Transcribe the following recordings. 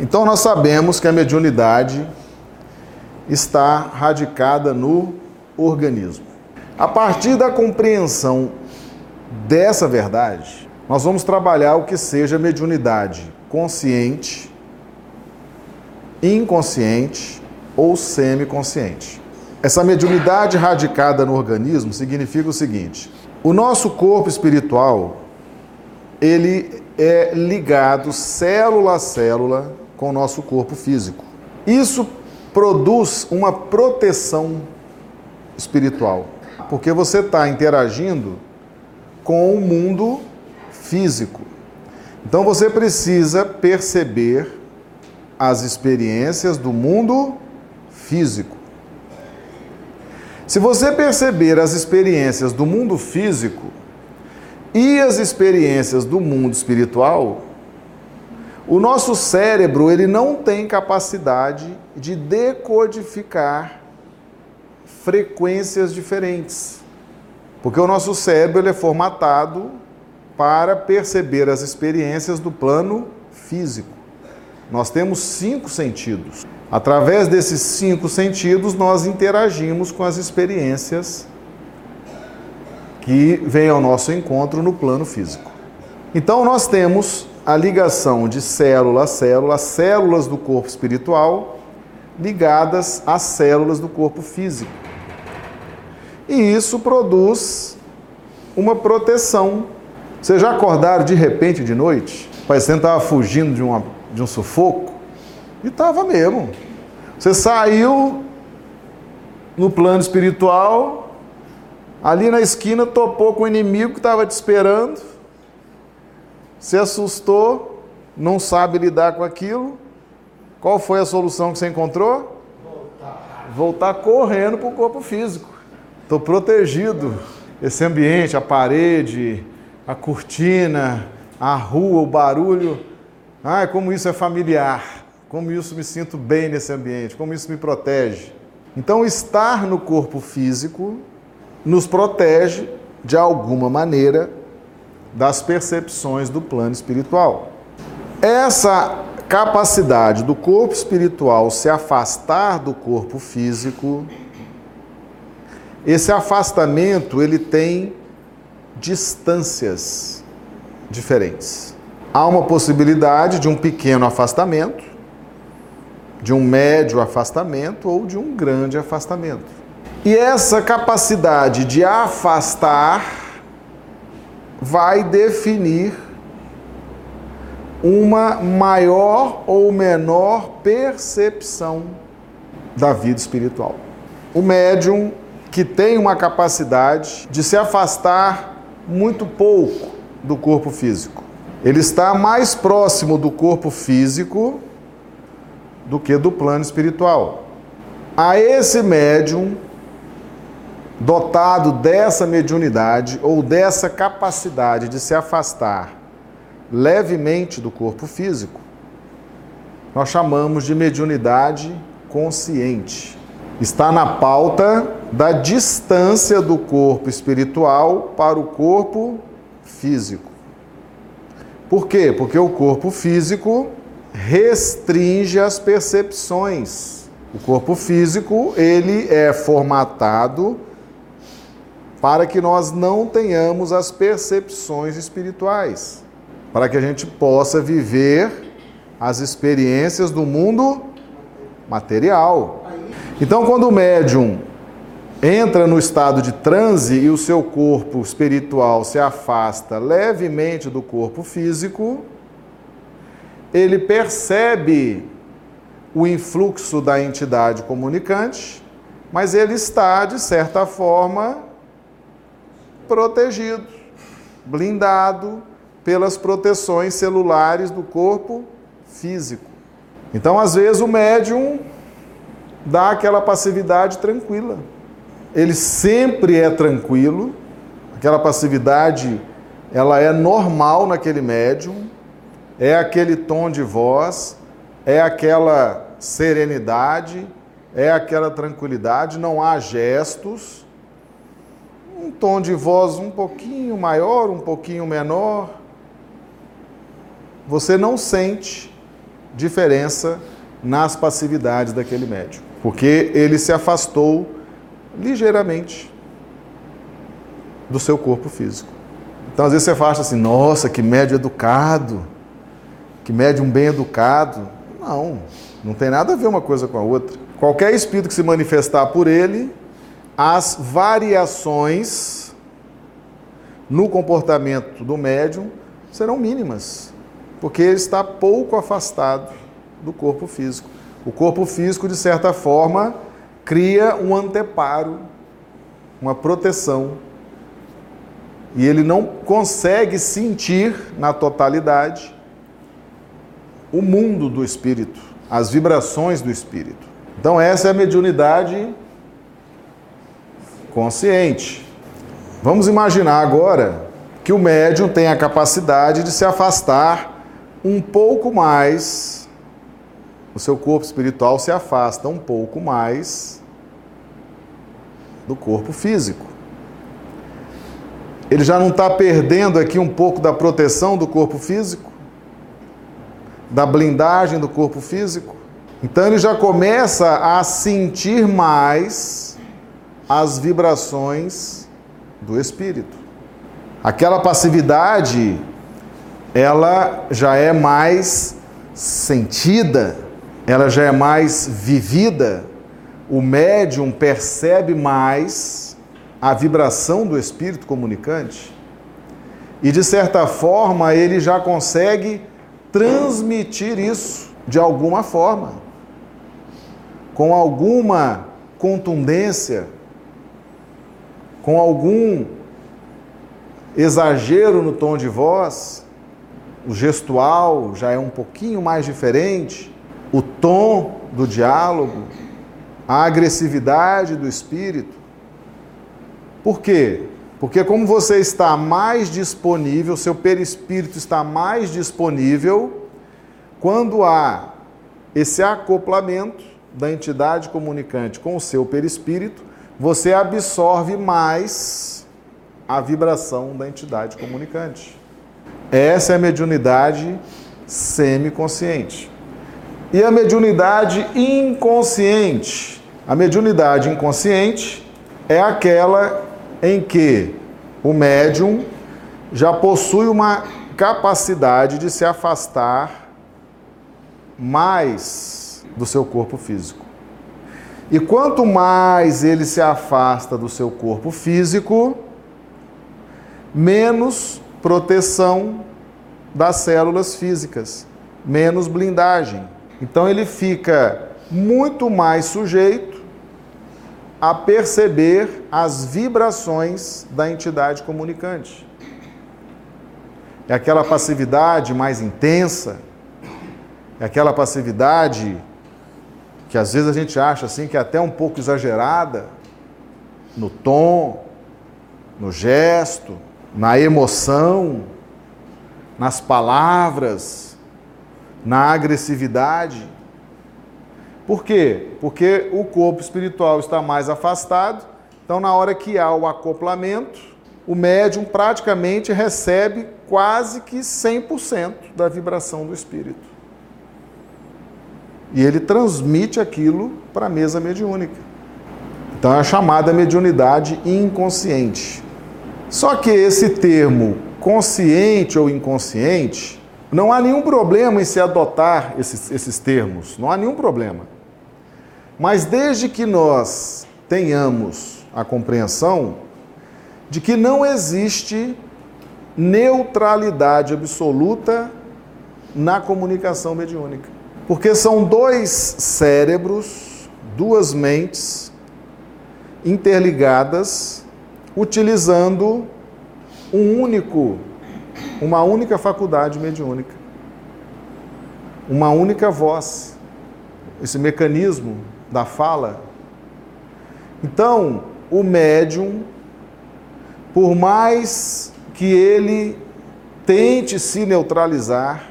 Então nós sabemos que a mediunidade está radicada no organismo. A partir da compreensão dessa verdade, nós vamos trabalhar o que seja mediunidade consciente, inconsciente ou semiconsciente. Essa mediunidade radicada no organismo significa o seguinte: o nosso corpo espiritual ele é ligado célula a célula com o nosso corpo físico. Isso produz uma proteção espiritual, porque você está interagindo com o mundo físico. Então você precisa perceber as experiências do mundo físico. Se você perceber as experiências do mundo físico e as experiências do mundo espiritual, o nosso cérebro ele não tem capacidade de decodificar frequências diferentes. Porque o nosso cérebro ele é formatado para perceber as experiências do plano físico. Nós temos cinco sentidos. Através desses cinco sentidos, nós interagimos com as experiências que vêm ao nosso encontro no plano físico. Então, nós temos a ligação de célula a célula, as células do corpo espiritual ligadas às células do corpo físico. E isso produz uma proteção. Vocês já acordaram de repente de noite? Parecendo que estava fugindo de, uma, de um sufoco? E estava mesmo. Você saiu no plano espiritual, ali na esquina topou com o inimigo que estava te esperando se assustou, não sabe lidar com aquilo. Qual foi a solução que você encontrou? Voltar, Voltar correndo para o corpo físico. Estou protegido. Esse ambiente, a parede, a cortina, a rua, o barulho. Ai, como isso é familiar. Como isso me sinto bem nesse ambiente. Como isso me protege. Então, estar no corpo físico nos protege de alguma maneira das percepções do plano espiritual. Essa capacidade do corpo espiritual se afastar do corpo físico, esse afastamento ele tem distâncias diferentes. Há uma possibilidade de um pequeno afastamento, de um médio afastamento ou de um grande afastamento. E essa capacidade de afastar vai definir uma maior ou menor percepção da vida espiritual. O médium que tem uma capacidade de se afastar muito pouco do corpo físico. Ele está mais próximo do corpo físico do que do plano espiritual. A esse médium dotado dessa mediunidade ou dessa capacidade de se afastar levemente do corpo físico, nós chamamos de mediunidade consciente. Está na pauta da distância do corpo espiritual para o corpo físico. Por quê? Porque o corpo físico restringe as percepções. O corpo físico, ele é formatado para que nós não tenhamos as percepções espirituais, para que a gente possa viver as experiências do mundo material. Então, quando o médium entra no estado de transe e o seu corpo espiritual se afasta levemente do corpo físico, ele percebe o influxo da entidade comunicante, mas ele está, de certa forma, protegido, blindado pelas proteções celulares do corpo físico. Então, às vezes, o médium dá aquela passividade tranquila. Ele sempre é tranquilo, aquela passividade ela é normal naquele médium, é aquele tom de voz, é aquela serenidade, é aquela tranquilidade, não há gestos, um tom de voz um pouquinho maior, um pouquinho menor, você não sente diferença nas passividades daquele médium, porque ele se afastou ligeiramente do seu corpo físico. Então, às vezes você fala assim: nossa, que médium educado, que médium bem educado. Não, não tem nada a ver uma coisa com a outra. Qualquer espírito que se manifestar por ele, as variações no comportamento do médium serão mínimas, porque ele está pouco afastado do corpo físico. O corpo físico, de certa forma, cria um anteparo, uma proteção. E ele não consegue sentir na totalidade o mundo do espírito, as vibrações do espírito. Então, essa é a mediunidade consciente. Vamos imaginar agora que o médium tem a capacidade de se afastar um pouco mais, o seu corpo espiritual se afasta um pouco mais do corpo físico. Ele já não está perdendo aqui um pouco da proteção do corpo físico? Da blindagem do corpo físico? Então ele já começa a sentir mais as vibrações do espírito. Aquela passividade, ela já é mais sentida, ela já é mais vivida. O médium percebe mais a vibração do espírito comunicante e, de certa forma, ele já consegue transmitir isso de alguma forma com alguma contundência, com algum exagero no tom de voz, o gestual já é um pouquinho mais diferente, o tom do diálogo, a agressividade do espírito. Por quê? Porque como você está mais disponível, seu perispírito está mais disponível, quando há esse acoplamento, da entidade comunicante com o seu perispírito, você absorve mais a vibração da entidade comunicante. Essa é a mediunidade semiconsciente. E a mediunidade inconsciente? A mediunidade inconsciente é aquela em que o médium já possui uma capacidade de se afastar mais do seu corpo físico. E quanto mais ele se afasta do seu corpo físico, menos proteção das células físicas, menos blindagem. Então ele fica muito mais sujeito a perceber as vibrações da entidade comunicante. É aquela passividade mais intensa, é aquela passividade que às vezes a gente acha assim que é até um pouco exagerada no tom, no gesto, na emoção, nas palavras, na agressividade. Por quê? Porque o corpo espiritual está mais afastado, então na hora que há o acoplamento, o médium praticamente recebe quase que 100% da vibração do espírito. E ele transmite aquilo para a mesa mediúnica. Então é a chamada mediunidade inconsciente. Só que esse termo consciente ou inconsciente, não há nenhum problema em se adotar esses, esses termos, não há nenhum problema. Mas desde que nós tenhamos a compreensão de que não existe neutralidade absoluta na comunicação mediúnica. Porque são dois cérebros, duas mentes interligadas, utilizando um único, uma única faculdade mediúnica, uma única voz, esse mecanismo da fala. Então, o médium, por mais que ele tente se neutralizar,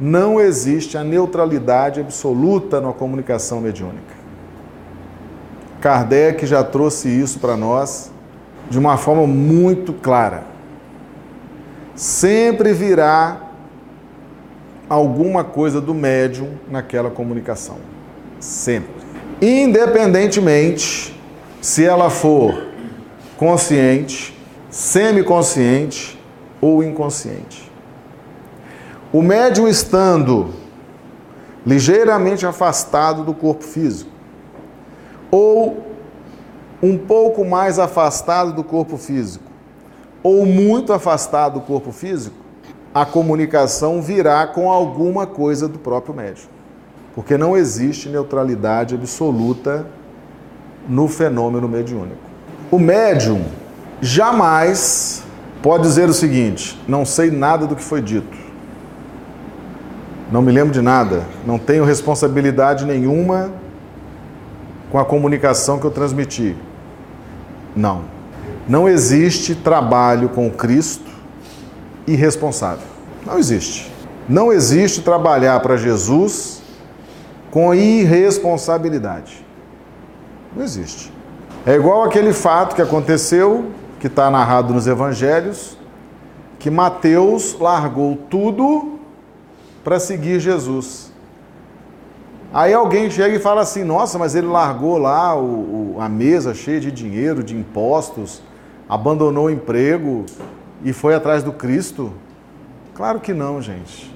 não existe a neutralidade absoluta na comunicação mediúnica. Kardec já trouxe isso para nós de uma forma muito clara. Sempre virá alguma coisa do médium naquela comunicação. Sempre. Independentemente se ela for consciente, semiconsciente ou inconsciente. O médium estando ligeiramente afastado do corpo físico ou um pouco mais afastado do corpo físico ou muito afastado do corpo físico, a comunicação virá com alguma coisa do próprio médium. Porque não existe neutralidade absoluta no fenômeno mediúnico. O médium jamais pode dizer o seguinte: não sei nada do que foi dito. Não me lembro de nada, não tenho responsabilidade nenhuma com a comunicação que eu transmiti. Não. Não existe trabalho com Cristo irresponsável. Não existe. Não existe trabalhar para Jesus com irresponsabilidade. Não existe. É igual aquele fato que aconteceu, que está narrado nos evangelhos, que Mateus largou tudo para seguir Jesus. Aí alguém chega e fala assim: nossa, mas ele largou lá o, o, a mesa cheia de dinheiro, de impostos, abandonou o emprego e foi atrás do Cristo? Claro que não, gente.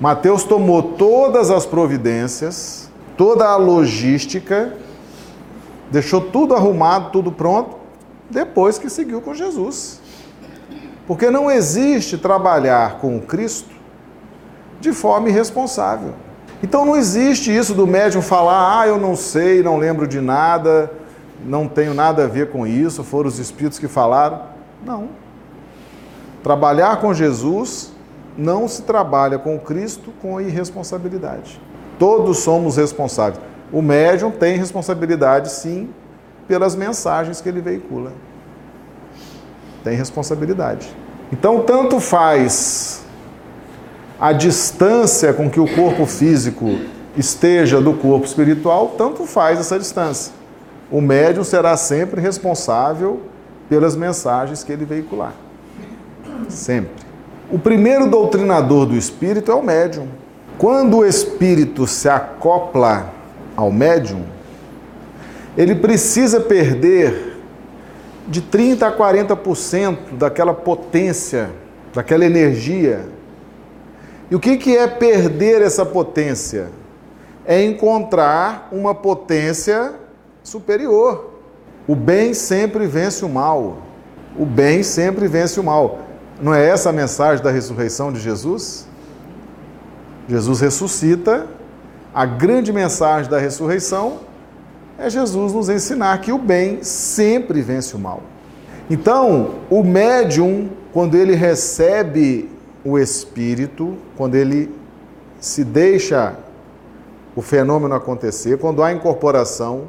Mateus tomou todas as providências, toda a logística, deixou tudo arrumado, tudo pronto, depois que seguiu com Jesus. Porque não existe trabalhar com o Cristo de forma irresponsável. Então não existe isso do médium falar, ah, eu não sei, não lembro de nada, não tenho nada a ver com isso, foram os espíritos que falaram. Não. Trabalhar com Jesus não se trabalha com Cristo com irresponsabilidade. Todos somos responsáveis. O médium tem responsabilidade, sim, pelas mensagens que ele veicula. Tem responsabilidade. Então, tanto faz a distância com que o corpo físico esteja do corpo espiritual, tanto faz essa distância. O médium será sempre responsável pelas mensagens que ele veicular. Sempre. O primeiro doutrinador do espírito é o médium. Quando o espírito se acopla ao médium, ele precisa perder de 30 a 40% daquela potência, daquela energia. E o que, que é perder essa potência? É encontrar uma potência superior. O bem sempre vence o mal. O bem sempre vence o mal. Não é essa a mensagem da ressurreição de Jesus? Jesus ressuscita a grande mensagem da ressurreição é Jesus nos ensinar que o bem sempre vence o mal. Então, o médium, quando ele recebe o espírito, quando ele se deixa o fenômeno acontecer, quando há incorporação,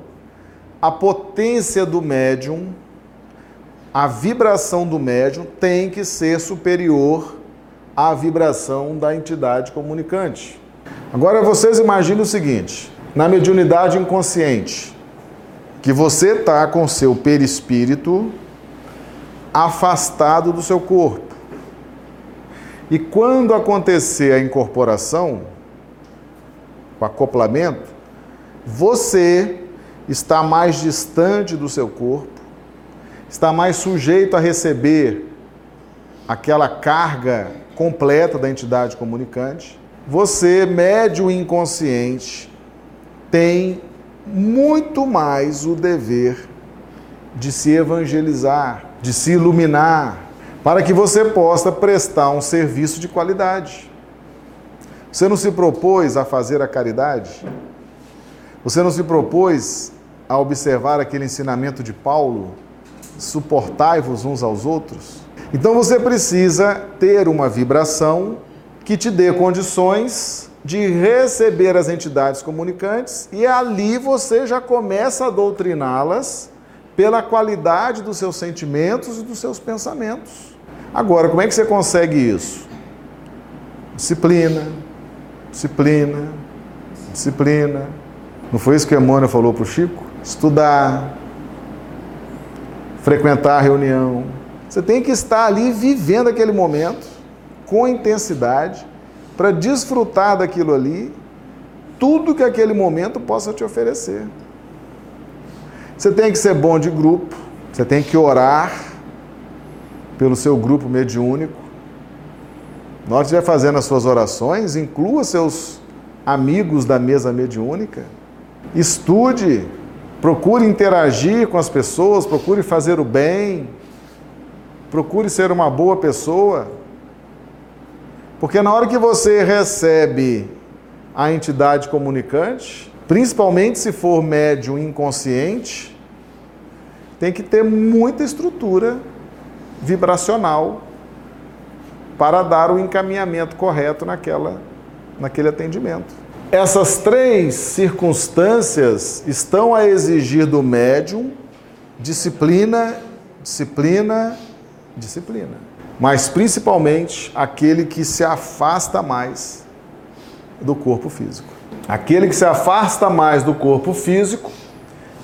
a potência do médium, a vibração do médium tem que ser superior à vibração da entidade comunicante. Agora vocês imaginem o seguinte: na mediunidade inconsciente, que você está com seu perispírito afastado do seu corpo. E quando acontecer a incorporação, o acoplamento, você está mais distante do seu corpo, está mais sujeito a receber aquela carga completa da entidade comunicante você, médio inconsciente, tem muito mais o dever de se evangelizar, de se iluminar, para que você possa prestar um serviço de qualidade. Você não se propôs a fazer a caridade? Você não se propôs a observar aquele ensinamento de Paulo? Suportai-vos uns aos outros? Então você precisa ter uma vibração que te dê condições de receber as entidades comunicantes e ali você já começa a doutriná-las pela qualidade dos seus sentimentos e dos seus pensamentos. Agora, como é que você consegue isso? Disciplina, disciplina, disciplina. Não foi isso que Emmanuel falou para o Chico? Estudar, frequentar a reunião. Você tem que estar ali vivendo aquele momento com intensidade, para desfrutar daquilo ali, tudo que aquele momento possa te oferecer. Você tem que ser bom de grupo, você tem que orar pelo seu grupo mediúnico. Na hora que estiver fazendo as suas orações, inclua seus amigos da mesa mediúnica. Estude, procure interagir com as pessoas, procure fazer o bem, procure ser uma boa pessoa. Porque na hora que você recebe a entidade comunicante, principalmente se for médium inconsciente, tem que ter muita estrutura vibracional para dar o encaminhamento correto naquela, naquele atendimento. Essas três circunstâncias estão a exigir do médium disciplina, disciplina, disciplina. Mas principalmente aquele que se afasta mais do corpo físico. Aquele que se afasta mais do corpo físico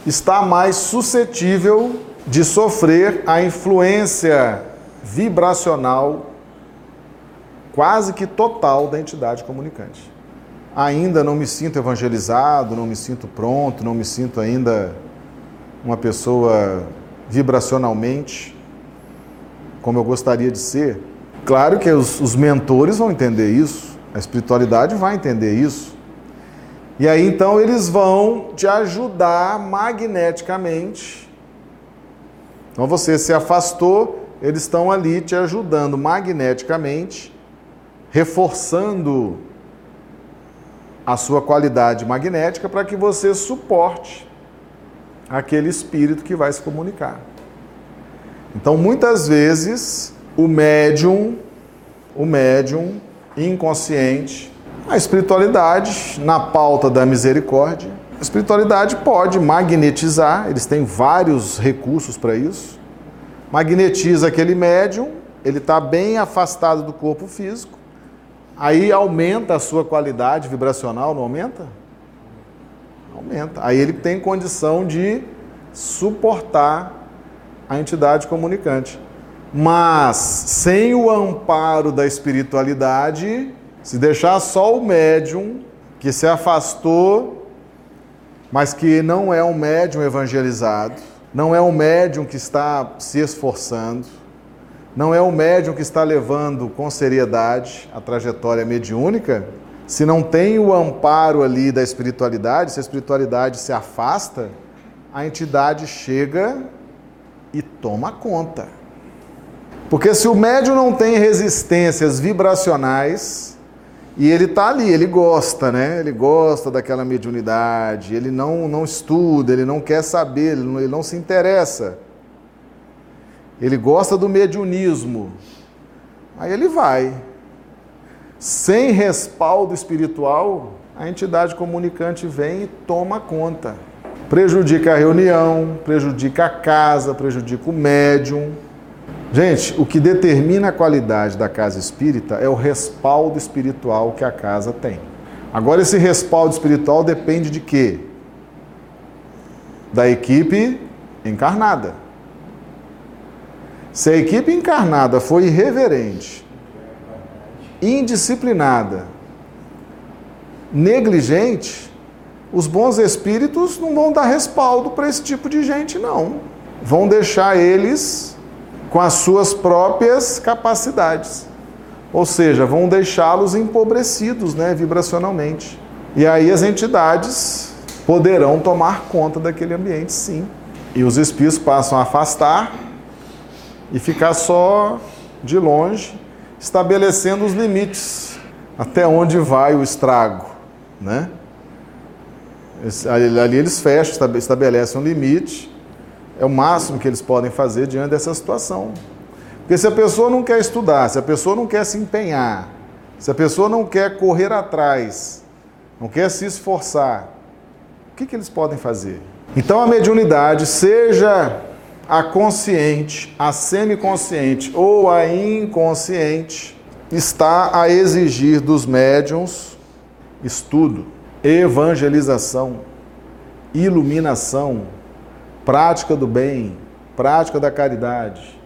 está mais suscetível de sofrer a influência vibracional quase que total da entidade comunicante. Ainda não me sinto evangelizado, não me sinto pronto, não me sinto ainda uma pessoa vibracionalmente como eu gostaria de ser. Claro que os, os mentores vão entender isso, a espiritualidade vai entender isso. E aí então eles vão te ajudar magneticamente. Então você se afastou, eles estão ali te ajudando magneticamente, reforçando a sua qualidade magnética para que você suporte aquele espírito que vai se comunicar. Então, muitas vezes, o médium, o médium inconsciente, a espiritualidade, na pauta da misericórdia, a espiritualidade pode magnetizar, eles têm vários recursos para isso. Magnetiza aquele médium, ele está bem afastado do corpo físico, aí aumenta a sua qualidade vibracional, não aumenta? Aumenta. Aí ele tem condição de suportar a entidade comunicante. Mas sem o amparo da espiritualidade, se deixar só o médium que se afastou, mas que não é um médium evangelizado, não é um médium que está se esforçando, não é um médium que está levando com seriedade a trajetória mediúnica, se não tem o amparo ali da espiritualidade, se a espiritualidade se afasta, a entidade chega e toma conta. Porque se o médium não tem resistências vibracionais, e ele está ali, ele gosta, né? Ele gosta daquela mediunidade, ele não, não estuda, ele não quer saber, ele não, ele não se interessa. Ele gosta do mediunismo. Aí ele vai. Sem respaldo espiritual, a entidade comunicante vem e toma conta. Prejudica a reunião, prejudica a casa, prejudica o médium. Gente, o que determina a qualidade da casa espírita é o respaldo espiritual que a casa tem. Agora, esse respaldo espiritual depende de quê? Da equipe encarnada. Se a equipe encarnada for irreverente, indisciplinada, negligente, os bons espíritos não vão dar respaldo para esse tipo de gente, não. Vão deixar eles com as suas próprias capacidades. Ou seja, vão deixá-los empobrecidos né, vibracionalmente. E aí as entidades poderão tomar conta daquele ambiente, sim. E os espíritos passam a afastar e ficar só de longe, estabelecendo os limites até onde vai o estrago, né? Ali eles fecham, estabelecem um limite é o máximo que eles podem fazer diante dessa situação. Porque se a pessoa não quer estudar, se a pessoa não quer se empenhar, se a pessoa não quer correr atrás, não quer se esforçar, o que, que eles podem fazer? Então a mediunidade, seja a consciente, a semiconsciente ou a inconsciente, está a exigir dos médiums estudo, evangelização, iluminação, prática do bem, prática da caridade,